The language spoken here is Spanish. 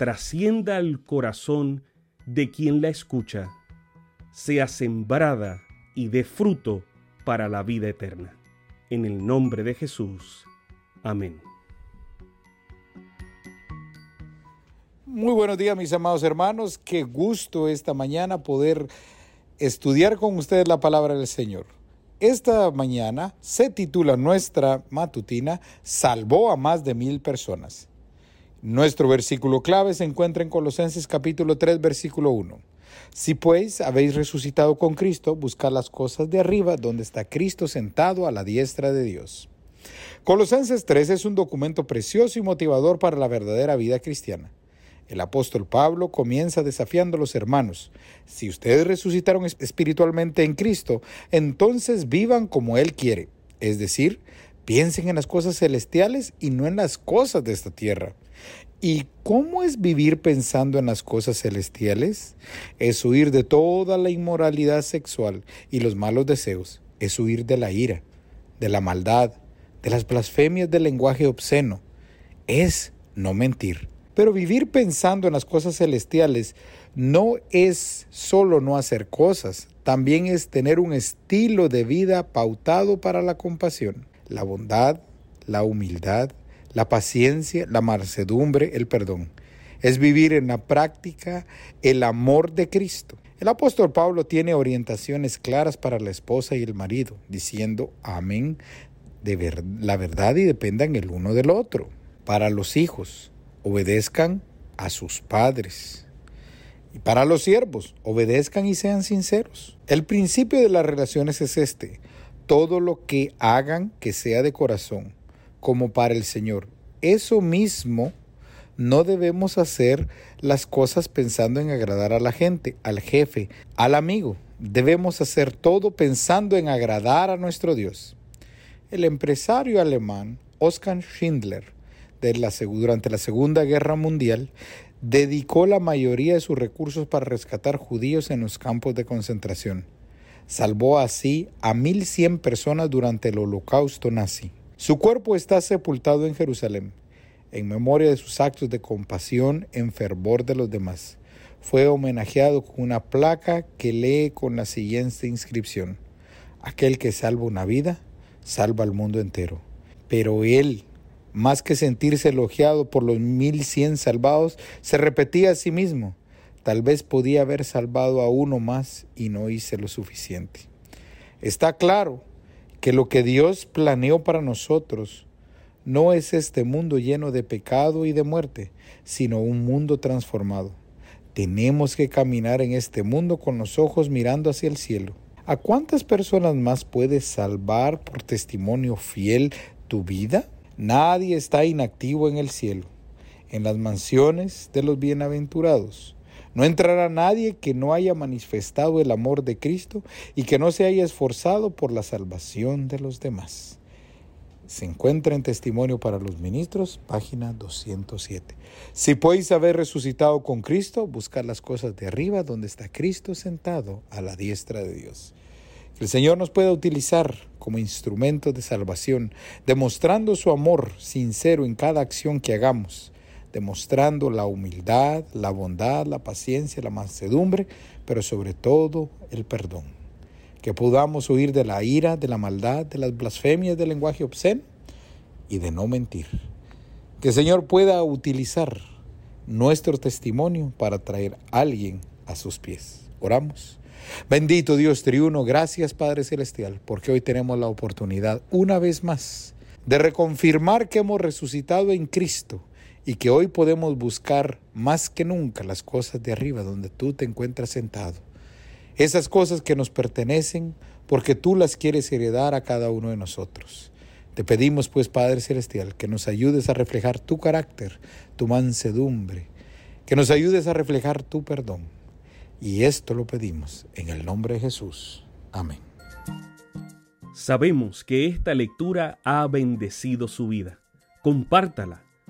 trascienda al corazón de quien la escucha, sea sembrada y dé fruto para la vida eterna. En el nombre de Jesús. Amén. Muy buenos días mis amados hermanos, qué gusto esta mañana poder estudiar con ustedes la palabra del Señor. Esta mañana se titula nuestra matutina Salvó a más de mil personas. Nuestro versículo clave se encuentra en Colosenses capítulo 3 versículo 1. Si pues habéis resucitado con Cristo, buscad las cosas de arriba donde está Cristo sentado a la diestra de Dios. Colosenses 3 es un documento precioso y motivador para la verdadera vida cristiana. El apóstol Pablo comienza desafiando a los hermanos. Si ustedes resucitaron espiritualmente en Cristo, entonces vivan como Él quiere. Es decir, piensen en las cosas celestiales y no en las cosas de esta tierra. ¿Y cómo es vivir pensando en las cosas celestiales? Es huir de toda la inmoralidad sexual y los malos deseos. Es huir de la ira, de la maldad, de las blasfemias del lenguaje obsceno. Es no mentir. Pero vivir pensando en las cosas celestiales no es solo no hacer cosas, también es tener un estilo de vida pautado para la compasión, la bondad, la humildad, la paciencia, la mansedumbre, el perdón. Es vivir en la práctica el amor de Cristo. El apóstol Pablo tiene orientaciones claras para la esposa y el marido, diciendo amén de ver la verdad y dependan el uno del otro. Para los hijos, obedezcan a sus padres. Y para los siervos, obedezcan y sean sinceros. El principio de las relaciones es este. Todo lo que hagan que sea de corazón, como para el Señor. Eso mismo no debemos hacer las cosas pensando en agradar a la gente, al jefe, al amigo. Debemos hacer todo pensando en agradar a nuestro Dios. El empresario alemán Oskar Schindler durante la Segunda Guerra Mundial, dedicó la mayoría de sus recursos para rescatar judíos en los campos de concentración. Salvó así a 1.100 personas durante el holocausto nazi. Su cuerpo está sepultado en Jerusalén, en memoria de sus actos de compasión en fervor de los demás. Fue homenajeado con una placa que lee con la siguiente inscripción. Aquel que salva una vida, salva al mundo entero. Pero él, más que sentirse elogiado por los mil cien salvados, se repetía a sí mismo, tal vez podía haber salvado a uno más y no hice lo suficiente. Está claro que lo que Dios planeó para nosotros no es este mundo lleno de pecado y de muerte, sino un mundo transformado. Tenemos que caminar en este mundo con los ojos mirando hacia el cielo. ¿A cuántas personas más puedes salvar por testimonio fiel tu vida? Nadie está inactivo en el cielo, en las mansiones de los bienaventurados. No entrará nadie que no haya manifestado el amor de Cristo y que no se haya esforzado por la salvación de los demás. Se encuentra en Testimonio para los Ministros, página 207. Si podéis haber resucitado con Cristo, buscar las cosas de arriba donde está Cristo sentado a la diestra de Dios. El Señor nos puede utilizar como instrumentos de salvación, demostrando su amor sincero en cada acción que hagamos, demostrando la humildad, la bondad, la paciencia, la mansedumbre, pero sobre todo el perdón. Que podamos huir de la ira, de la maldad, de las blasfemias del lenguaje obsceno y de no mentir. Que el Señor pueda utilizar nuestro testimonio para traer a alguien a sus pies. Oramos. Bendito Dios triuno, gracias Padre Celestial, porque hoy tenemos la oportunidad una vez más de reconfirmar que hemos resucitado en Cristo y que hoy podemos buscar más que nunca las cosas de arriba donde tú te encuentras sentado. Esas cosas que nos pertenecen porque tú las quieres heredar a cada uno de nosotros. Te pedimos pues Padre Celestial que nos ayudes a reflejar tu carácter, tu mansedumbre, que nos ayudes a reflejar tu perdón. Y esto lo pedimos en el nombre de Jesús. Amén. Sabemos que esta lectura ha bendecido su vida. Compártala,